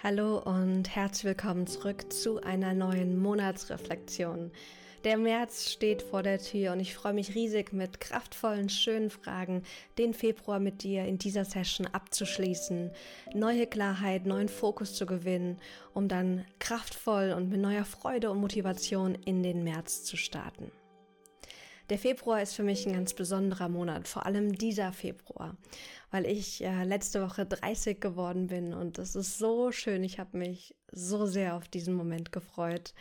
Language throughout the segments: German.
Hallo und herzlich willkommen zurück zu einer neuen Monatsreflexion. Der März steht vor der Tür und ich freue mich riesig mit kraftvollen, schönen Fragen den Februar mit dir in dieser Session abzuschließen, neue Klarheit, neuen Fokus zu gewinnen, um dann kraftvoll und mit neuer Freude und Motivation in den März zu starten. Der Februar ist für mich ein ganz besonderer Monat, vor allem dieser Februar, weil ich äh, letzte Woche 30 geworden bin und es ist so schön. Ich habe mich so sehr auf diesen Moment gefreut,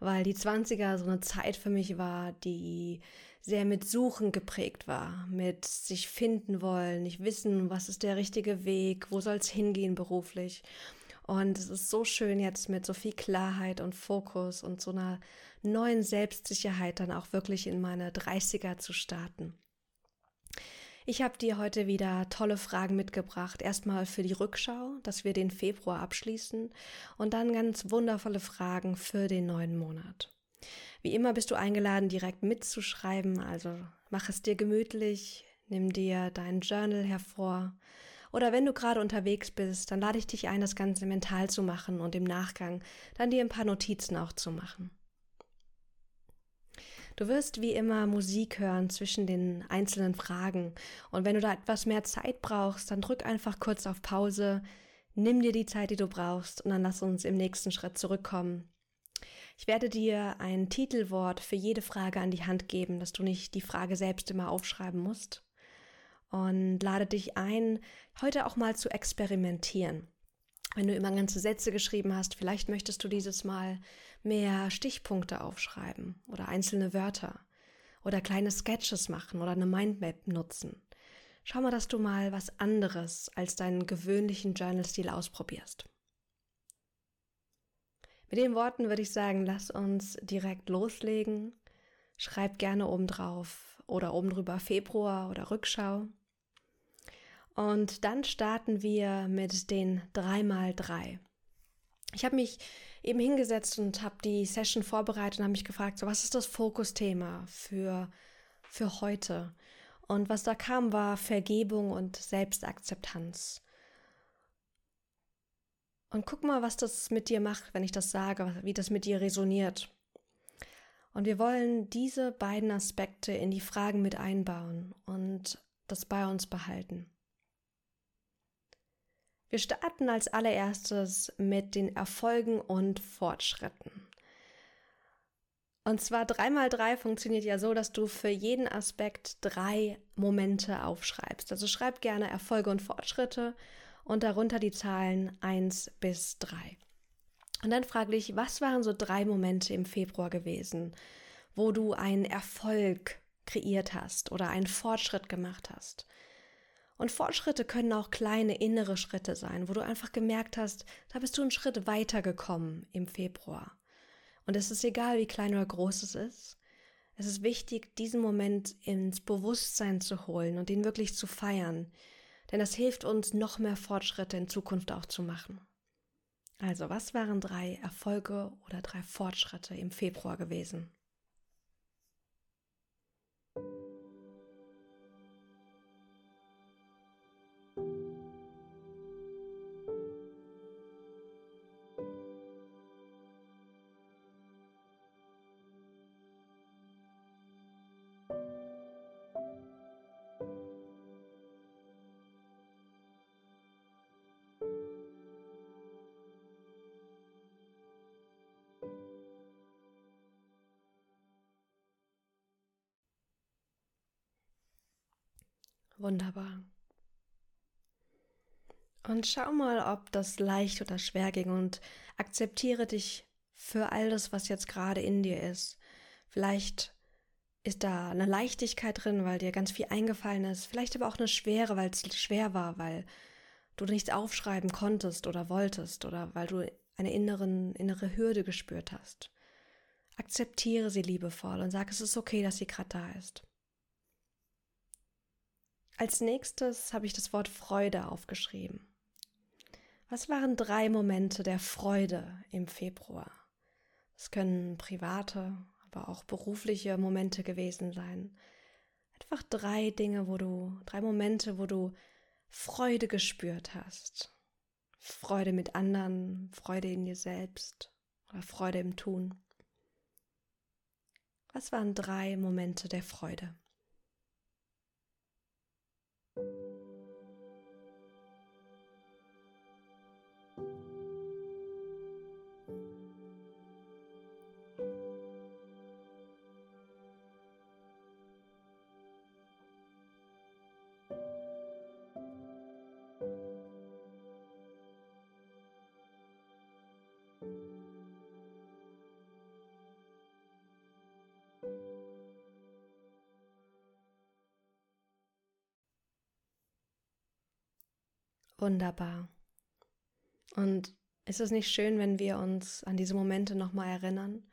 weil die 20er so eine Zeit für mich war, die sehr mit Suchen geprägt war, mit sich finden wollen, nicht wissen, was ist der richtige Weg, wo soll es hingehen beruflich. Und es ist so schön jetzt mit so viel Klarheit und Fokus und so einer neuen Selbstsicherheit dann auch wirklich in meine 30er zu starten. Ich habe dir heute wieder tolle Fragen mitgebracht. Erstmal für die Rückschau, dass wir den Februar abschließen und dann ganz wundervolle Fragen für den neuen Monat. Wie immer bist du eingeladen, direkt mitzuschreiben, also mach es dir gemütlich, nimm dir dein Journal hervor oder wenn du gerade unterwegs bist, dann lade ich dich ein, das Ganze mental zu machen und im Nachgang dann dir ein paar Notizen auch zu machen. Du wirst wie immer Musik hören zwischen den einzelnen Fragen. Und wenn du da etwas mehr Zeit brauchst, dann drück einfach kurz auf Pause, nimm dir die Zeit, die du brauchst, und dann lass uns im nächsten Schritt zurückkommen. Ich werde dir ein Titelwort für jede Frage an die Hand geben, dass du nicht die Frage selbst immer aufschreiben musst und lade dich ein, heute auch mal zu experimentieren. Wenn du immer ganze Sätze geschrieben hast, vielleicht möchtest du dieses Mal mehr Stichpunkte aufschreiben oder einzelne Wörter oder kleine Sketches machen oder eine Mindmap nutzen. Schau mal, dass du mal was anderes als deinen gewöhnlichen Journal-Stil ausprobierst. Mit den Worten würde ich sagen, lass uns direkt loslegen. Schreib gerne oben drauf oder oben drüber Februar oder Rückschau. Und dann starten wir mit den 3x3. Ich habe mich eben hingesetzt und habe die Session vorbereitet und habe mich gefragt, so was ist das Fokusthema für, für heute? Und was da kam, war Vergebung und Selbstakzeptanz. Und guck mal, was das mit dir macht, wenn ich das sage, wie das mit dir resoniert. Und wir wollen diese beiden Aspekte in die Fragen mit einbauen und das bei uns behalten. Wir starten als allererstes mit den Erfolgen und Fortschritten. Und zwar dreimal drei funktioniert ja so, dass du für jeden Aspekt drei Momente aufschreibst. Also schreib gerne Erfolge und Fortschritte und darunter die Zahlen eins bis drei. Und dann frage dich, was waren so drei Momente im Februar gewesen, wo du einen Erfolg kreiert hast oder einen Fortschritt gemacht hast? Und Fortschritte können auch kleine innere Schritte sein, wo du einfach gemerkt hast, da bist du einen Schritt weiter gekommen im Februar. Und es ist egal, wie klein oder groß es ist. Es ist wichtig, diesen Moment ins Bewusstsein zu holen und ihn wirklich zu feiern. Denn das hilft uns, noch mehr Fortschritte in Zukunft auch zu machen. Also, was waren drei Erfolge oder drei Fortschritte im Februar gewesen? Wunderbar. Und schau mal, ob das leicht oder schwer ging und akzeptiere dich für all das, was jetzt gerade in dir ist. Vielleicht ist da eine Leichtigkeit drin, weil dir ganz viel eingefallen ist. Vielleicht aber auch eine Schwere, weil es schwer war, weil du nichts aufschreiben konntest oder wolltest oder weil du eine inneren, innere Hürde gespürt hast. Akzeptiere sie liebevoll und sag, es ist okay, dass sie gerade da ist. Als nächstes habe ich das Wort Freude aufgeschrieben. Was waren drei Momente der Freude im Februar? Es können private, aber auch berufliche Momente gewesen sein. Einfach drei Dinge, wo du, drei Momente, wo du Freude gespürt hast. Freude mit anderen, Freude in dir selbst oder Freude im Tun. Was waren drei Momente der Freude? thank you Wunderbar. Und ist es nicht schön, wenn wir uns an diese Momente nochmal erinnern?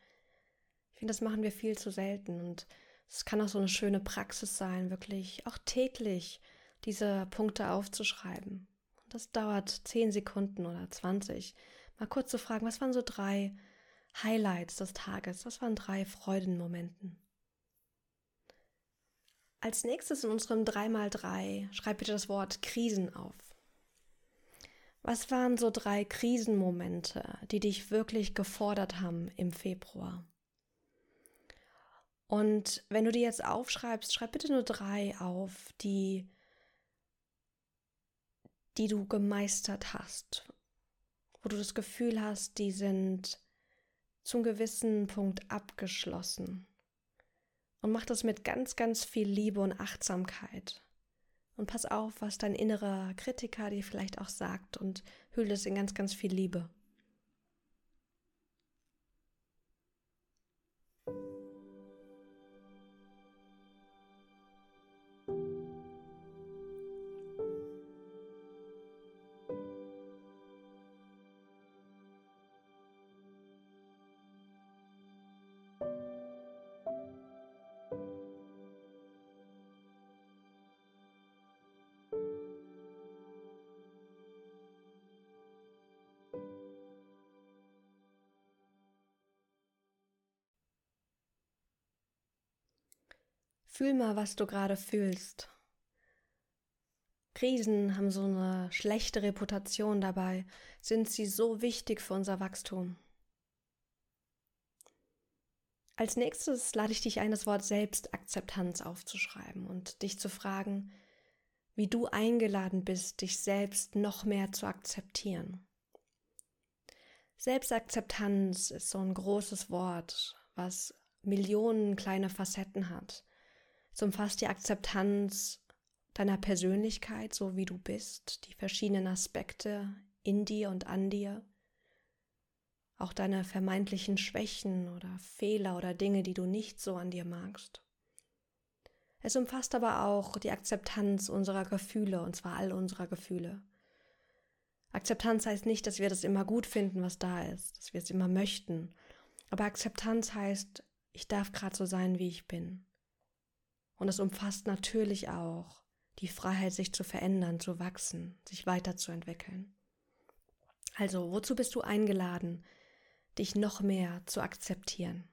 Ich finde, das machen wir viel zu selten. Und es kann auch so eine schöne Praxis sein, wirklich auch täglich diese Punkte aufzuschreiben. Und das dauert 10 Sekunden oder 20. Mal kurz zu fragen, was waren so drei Highlights des Tages? Was waren drei Freudenmomenten? Als nächstes in unserem 3x3 schreib bitte das Wort Krisen auf. Was waren so drei Krisenmomente, die dich wirklich gefordert haben im Februar? Und wenn du die jetzt aufschreibst, schreib bitte nur drei auf, die, die du gemeistert hast, wo du das Gefühl hast, die sind zum gewissen Punkt abgeschlossen. Und mach das mit ganz, ganz viel Liebe und Achtsamkeit. Und pass auf, was dein innerer Kritiker dir vielleicht auch sagt und hülle es in ganz, ganz viel Liebe. Fühl mal, was du gerade fühlst. Krisen haben so eine schlechte Reputation dabei, sind sie so wichtig für unser Wachstum. Als nächstes lade ich dich ein, das Wort Selbstakzeptanz aufzuschreiben und dich zu fragen, wie du eingeladen bist, dich selbst noch mehr zu akzeptieren. Selbstakzeptanz ist so ein großes Wort, was Millionen kleine Facetten hat. Es umfasst die Akzeptanz deiner Persönlichkeit, so wie du bist, die verschiedenen Aspekte in dir und an dir, auch deine vermeintlichen Schwächen oder Fehler oder Dinge, die du nicht so an dir magst. Es umfasst aber auch die Akzeptanz unserer Gefühle, und zwar all unserer Gefühle. Akzeptanz heißt nicht, dass wir das immer gut finden, was da ist, dass wir es immer möchten. Aber Akzeptanz heißt, ich darf gerade so sein, wie ich bin. Und es umfasst natürlich auch die Freiheit, sich zu verändern, zu wachsen, sich weiterzuentwickeln. Also, wozu bist du eingeladen, dich noch mehr zu akzeptieren?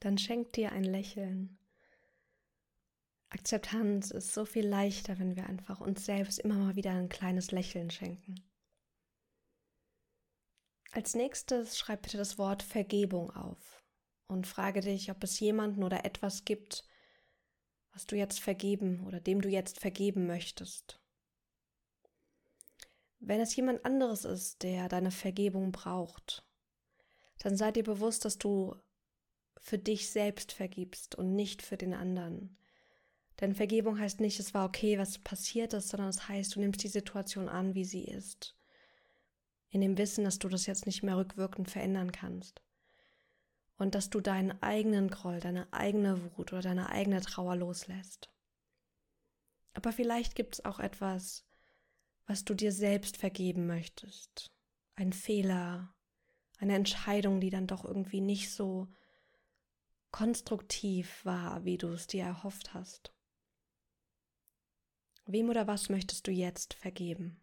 Dann schenk dir ein Lächeln. Akzeptanz ist so viel leichter, wenn wir einfach uns selbst immer mal wieder ein kleines Lächeln schenken. Als nächstes schreib bitte das Wort Vergebung auf und frage dich, ob es jemanden oder etwas gibt, was du jetzt vergeben oder dem du jetzt vergeben möchtest. Wenn es jemand anderes ist, der deine Vergebung braucht, dann sei dir bewusst, dass du für dich selbst vergibst und nicht für den anderen. Denn Vergebung heißt nicht, es war okay, was passiert ist, sondern es heißt, du nimmst die Situation an, wie sie ist. In dem Wissen, dass du das jetzt nicht mehr rückwirkend verändern kannst. und dass du deinen eigenen Groll, deine eigene Wut oder deine eigene Trauer loslässt. Aber vielleicht gibt es auch etwas, was du dir selbst vergeben möchtest. Ein Fehler, eine Entscheidung, die dann doch irgendwie nicht so konstruktiv war, wie du es dir erhofft hast. Wem oder was möchtest du jetzt vergeben?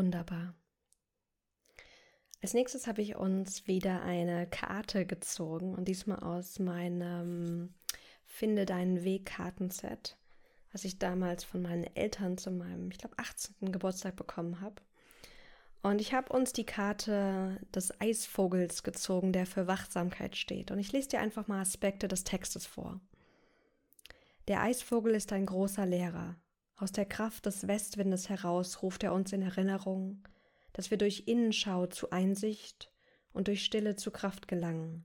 Wunderbar. Als nächstes habe ich uns wieder eine Karte gezogen und diesmal aus meinem Finde deinen Weg Kartenset, was ich damals von meinen Eltern zu meinem, ich glaube, 18. Geburtstag bekommen habe. Und ich habe uns die Karte des Eisvogels gezogen, der für Wachsamkeit steht. Und ich lese dir einfach mal Aspekte des Textes vor. Der Eisvogel ist ein großer Lehrer, aus der Kraft des Westwindes heraus ruft er uns in Erinnerung, dass wir durch Innenschau zu Einsicht und durch Stille zu Kraft gelangen.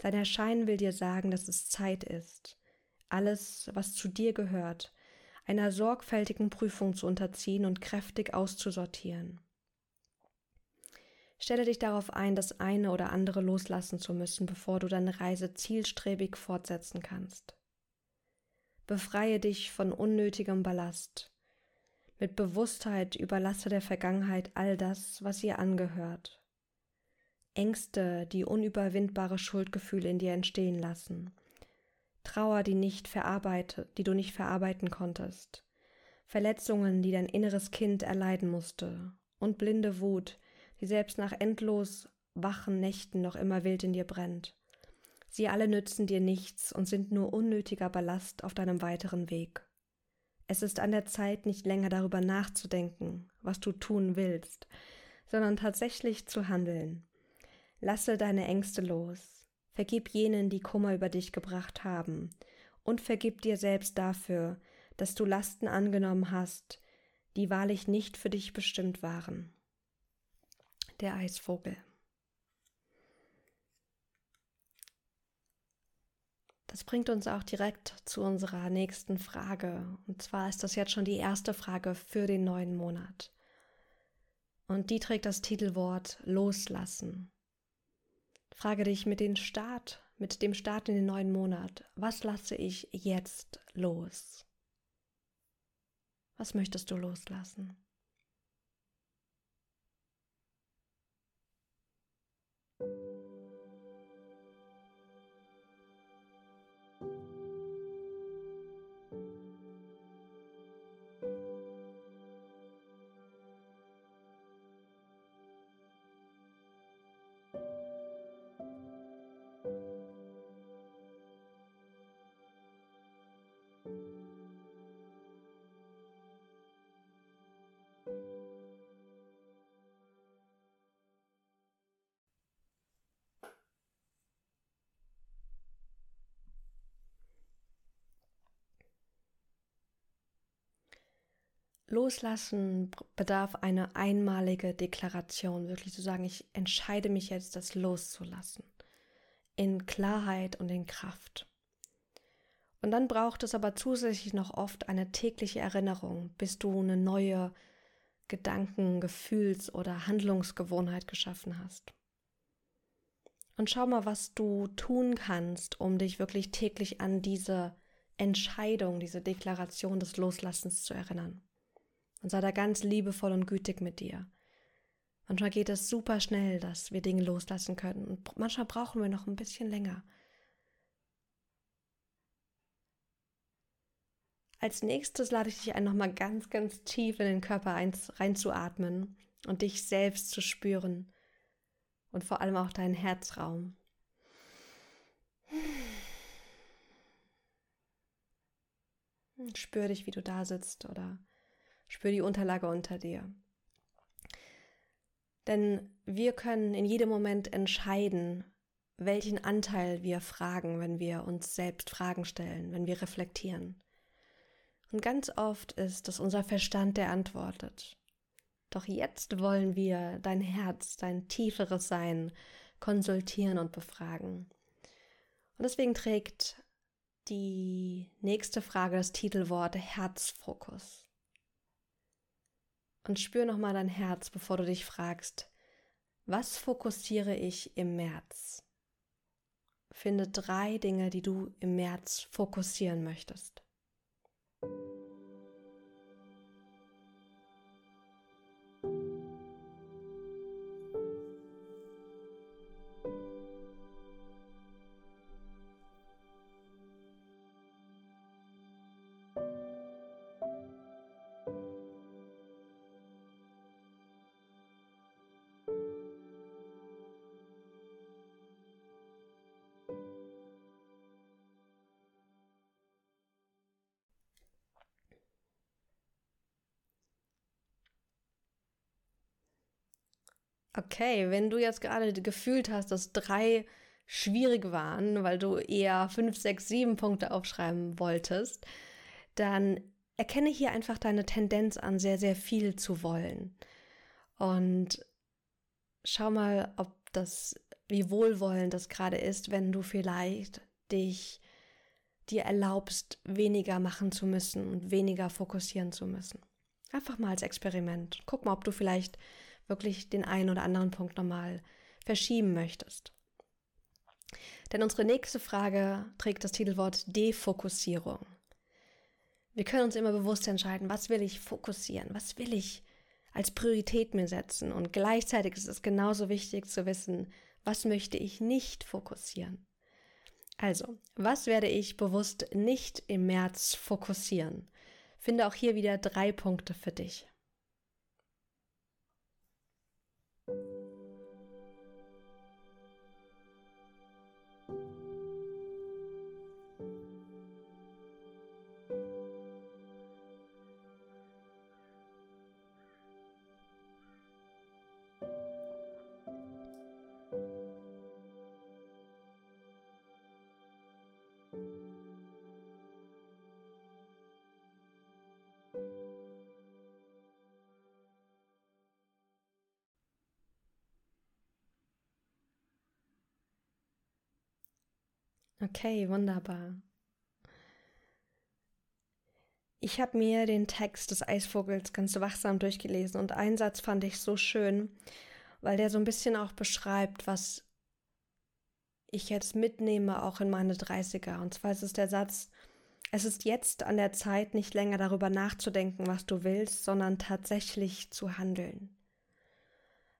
Sein Erscheinen will dir sagen, dass es Zeit ist, alles, was zu dir gehört, einer sorgfältigen Prüfung zu unterziehen und kräftig auszusortieren. Stelle dich darauf ein, das eine oder andere loslassen zu müssen, bevor du deine Reise zielstrebig fortsetzen kannst. Befreie dich von unnötigem Ballast. Mit Bewusstheit überlasse der Vergangenheit all das, was ihr angehört. Ängste, die unüberwindbare Schuldgefühle in dir entstehen lassen. Trauer, die nicht verarbeitet, die du nicht verarbeiten konntest. Verletzungen, die dein inneres Kind erleiden musste. Und blinde Wut, die selbst nach endlos wachen Nächten noch immer wild in dir brennt. Sie alle nützen dir nichts und sind nur unnötiger Ballast auf deinem weiteren Weg. Es ist an der Zeit, nicht länger darüber nachzudenken, was du tun willst, sondern tatsächlich zu handeln. Lasse deine Ängste los, vergib jenen, die Kummer über dich gebracht haben, und vergib dir selbst dafür, dass du Lasten angenommen hast, die wahrlich nicht für dich bestimmt waren. Der Eisvogel. Das bringt uns auch direkt zu unserer nächsten Frage. Und zwar ist das jetzt schon die erste Frage für den neuen Monat. Und die trägt das Titelwort Loslassen. Frage dich mit dem Start, mit dem Start in den neuen Monat, was lasse ich jetzt los? Was möchtest du loslassen? Loslassen bedarf eine einmalige Deklaration, wirklich zu sagen, ich entscheide mich jetzt, das loszulassen. In Klarheit und in Kraft. Und dann braucht es aber zusätzlich noch oft eine tägliche Erinnerung, bis du eine neue Gedanken-, Gefühls- oder Handlungsgewohnheit geschaffen hast. Und schau mal, was du tun kannst, um dich wirklich täglich an diese Entscheidung, diese Deklaration des Loslassens zu erinnern und sei da ganz liebevoll und gütig mit dir. Manchmal geht es super schnell, dass wir Dinge loslassen können und manchmal brauchen wir noch ein bisschen länger. Als nächstes lade ich dich ein, nochmal ganz, ganz tief in den Körper reinzuatmen und dich selbst zu spüren und vor allem auch deinen Herzraum. Spür dich, wie du da sitzt oder Spür die Unterlage unter dir. Denn wir können in jedem Moment entscheiden, welchen Anteil wir fragen, wenn wir uns selbst Fragen stellen, wenn wir reflektieren. Und ganz oft ist es unser Verstand, der antwortet. Doch jetzt wollen wir dein Herz, dein tieferes Sein konsultieren und befragen. Und deswegen trägt die nächste Frage das Titelwort Herzfokus. Und spür nochmal dein Herz, bevor du dich fragst, was fokussiere ich im März? Finde drei Dinge, die du im März fokussieren möchtest. Okay, wenn du jetzt gerade gefühlt hast, dass drei schwierig waren, weil du eher fünf, sechs, sieben Punkte aufschreiben wolltest, dann erkenne hier einfach deine Tendenz an, sehr, sehr viel zu wollen. Und schau mal, ob das, wie wohlwollend das gerade ist, wenn du vielleicht dich dir erlaubst, weniger machen zu müssen und weniger fokussieren zu müssen. Einfach mal als Experiment. Guck mal, ob du vielleicht wirklich den einen oder anderen Punkt nochmal verschieben möchtest. Denn unsere nächste Frage trägt das Titelwort Defokussierung. Wir können uns immer bewusst entscheiden, was will ich fokussieren, was will ich als Priorität mir setzen. Und gleichzeitig ist es genauso wichtig zu wissen, was möchte ich nicht fokussieren. Also, was werde ich bewusst nicht im März fokussieren? Finde auch hier wieder drei Punkte für dich. Okay, wunderbar. Ich habe mir den Text des Eisvogels ganz wachsam durchgelesen und einen Satz fand ich so schön, weil der so ein bisschen auch beschreibt, was ich jetzt mitnehme, auch in meine 30er. Und zwar ist es der Satz, es ist jetzt an der Zeit, nicht länger darüber nachzudenken, was du willst, sondern tatsächlich zu handeln.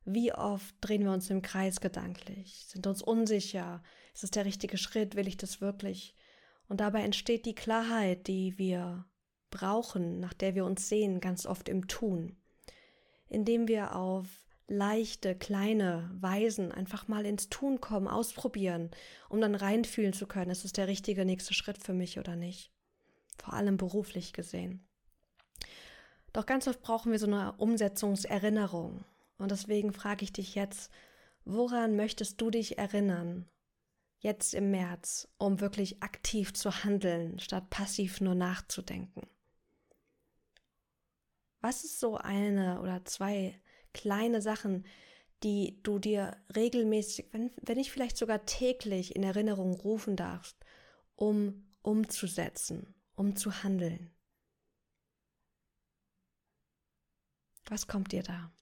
Wie oft drehen wir uns im Kreis gedanklich, sind uns unsicher, ist es der richtige Schritt, will ich das wirklich? Und dabei entsteht die Klarheit, die wir brauchen, nach der wir uns sehen, ganz oft im Tun, indem wir auf leichte, kleine Weisen einfach mal ins Tun kommen, ausprobieren, um dann reinfühlen zu können, ist es der richtige nächste Schritt für mich oder nicht. Vor allem beruflich gesehen. Doch ganz oft brauchen wir so eine Umsetzungserinnerung, und deswegen frage ich dich jetzt, woran möchtest du dich erinnern, jetzt im März, um wirklich aktiv zu handeln, statt passiv nur nachzudenken? Was ist so eine oder zwei kleine Sachen, die du dir regelmäßig, wenn, wenn nicht vielleicht sogar täglich in Erinnerung rufen darfst, um umzusetzen, um zu handeln? Was kommt dir da?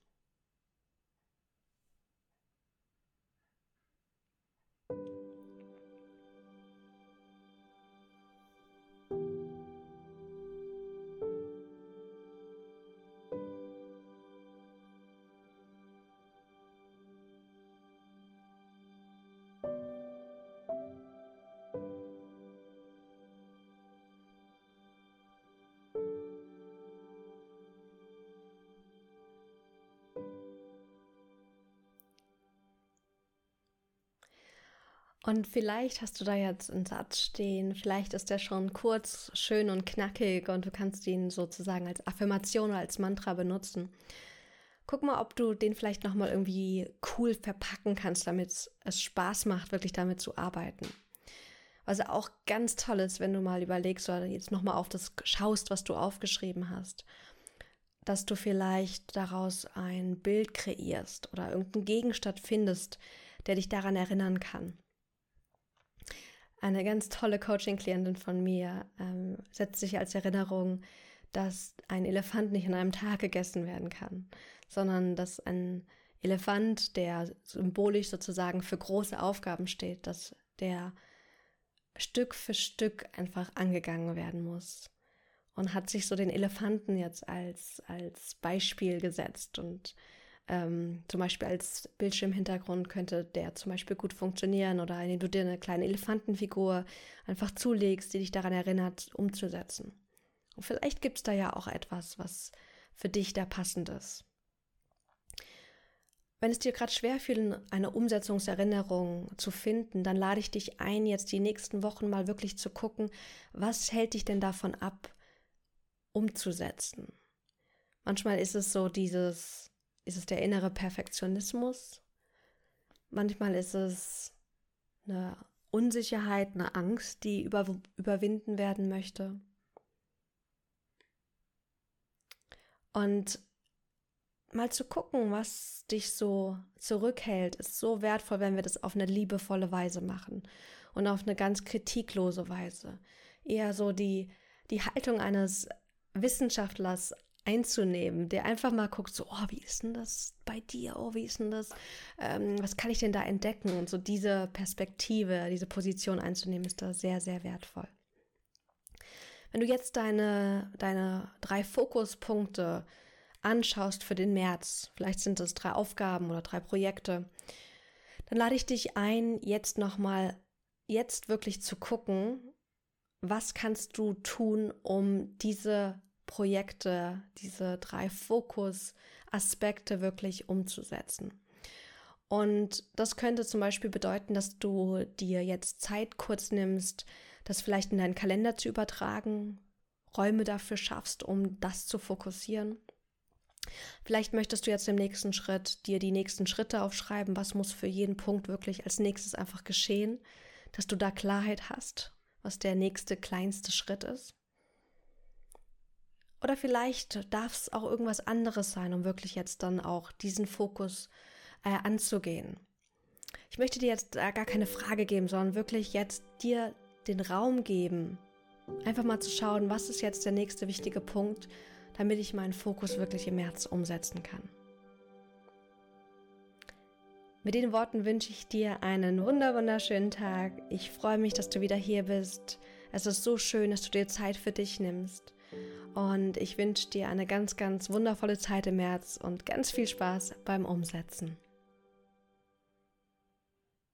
Und vielleicht hast du da jetzt einen Satz stehen, vielleicht ist der schon kurz, schön und knackig und du kannst ihn sozusagen als Affirmation oder als Mantra benutzen. Guck mal, ob du den vielleicht nochmal irgendwie cool verpacken kannst, damit es Spaß macht, wirklich damit zu arbeiten. Was auch ganz toll ist, wenn du mal überlegst oder jetzt nochmal auf das schaust, was du aufgeschrieben hast, dass du vielleicht daraus ein Bild kreierst oder irgendeinen Gegenstand findest, der dich daran erinnern kann. Eine ganz tolle Coaching-Klientin von mir ähm, setzt sich als Erinnerung, dass ein Elefant nicht an einem Tag gegessen werden kann, sondern dass ein Elefant, der symbolisch sozusagen für große Aufgaben steht, dass der Stück für Stück einfach angegangen werden muss. Und hat sich so den Elefanten jetzt als, als Beispiel gesetzt und ähm, zum Beispiel als Bildschirmhintergrund könnte der zum Beispiel gut funktionieren oder indem du dir eine kleine Elefantenfigur einfach zulegst, die dich daran erinnert, umzusetzen. Und vielleicht gibt es da ja auch etwas, was für dich da passend ist. Wenn es dir gerade schwerfällt, eine Umsetzungserinnerung zu finden, dann lade ich dich ein, jetzt die nächsten Wochen mal wirklich zu gucken, was hält dich denn davon ab, umzusetzen. Manchmal ist es so dieses, ist es der innere Perfektionismus. Manchmal ist es eine Unsicherheit, eine Angst, die über, überwinden werden möchte. Und mal zu gucken, was dich so zurückhält, ist so wertvoll, wenn wir das auf eine liebevolle Weise machen und auf eine ganz kritiklose Weise. Eher so die, die Haltung eines Wissenschaftlers einzunehmen, der einfach mal guckt, so, oh, wie ist denn das bei dir? Oh, wie ist denn das? Ähm, was kann ich denn da entdecken? Und so diese Perspektive, diese Position einzunehmen, ist da sehr, sehr wertvoll. Wenn du jetzt deine, deine drei Fokuspunkte anschaust für den März, vielleicht sind es drei Aufgaben oder drei Projekte, dann lade ich dich ein, jetzt nochmal, jetzt wirklich zu gucken, was kannst du tun, um diese Projekte, diese drei Fokusaspekte wirklich umzusetzen. Und das könnte zum Beispiel bedeuten, dass du dir jetzt Zeit kurz nimmst, das vielleicht in deinen Kalender zu übertragen, Räume dafür schaffst, um das zu fokussieren. Vielleicht möchtest du jetzt im nächsten Schritt dir die nächsten Schritte aufschreiben, was muss für jeden Punkt wirklich als nächstes einfach geschehen, dass du da Klarheit hast, was der nächste kleinste Schritt ist. Oder vielleicht darf es auch irgendwas anderes sein, um wirklich jetzt dann auch diesen Fokus äh, anzugehen. Ich möchte dir jetzt gar keine Frage geben, sondern wirklich jetzt dir den Raum geben, einfach mal zu schauen, was ist jetzt der nächste wichtige Punkt, damit ich meinen Fokus wirklich im März umsetzen kann. Mit den Worten wünsche ich dir einen wunderschönen Tag. Ich freue mich, dass du wieder hier bist. Es ist so schön, dass du dir Zeit für dich nimmst. Und ich wünsche dir eine ganz, ganz wundervolle Zeit im März und ganz viel Spaß beim Umsetzen.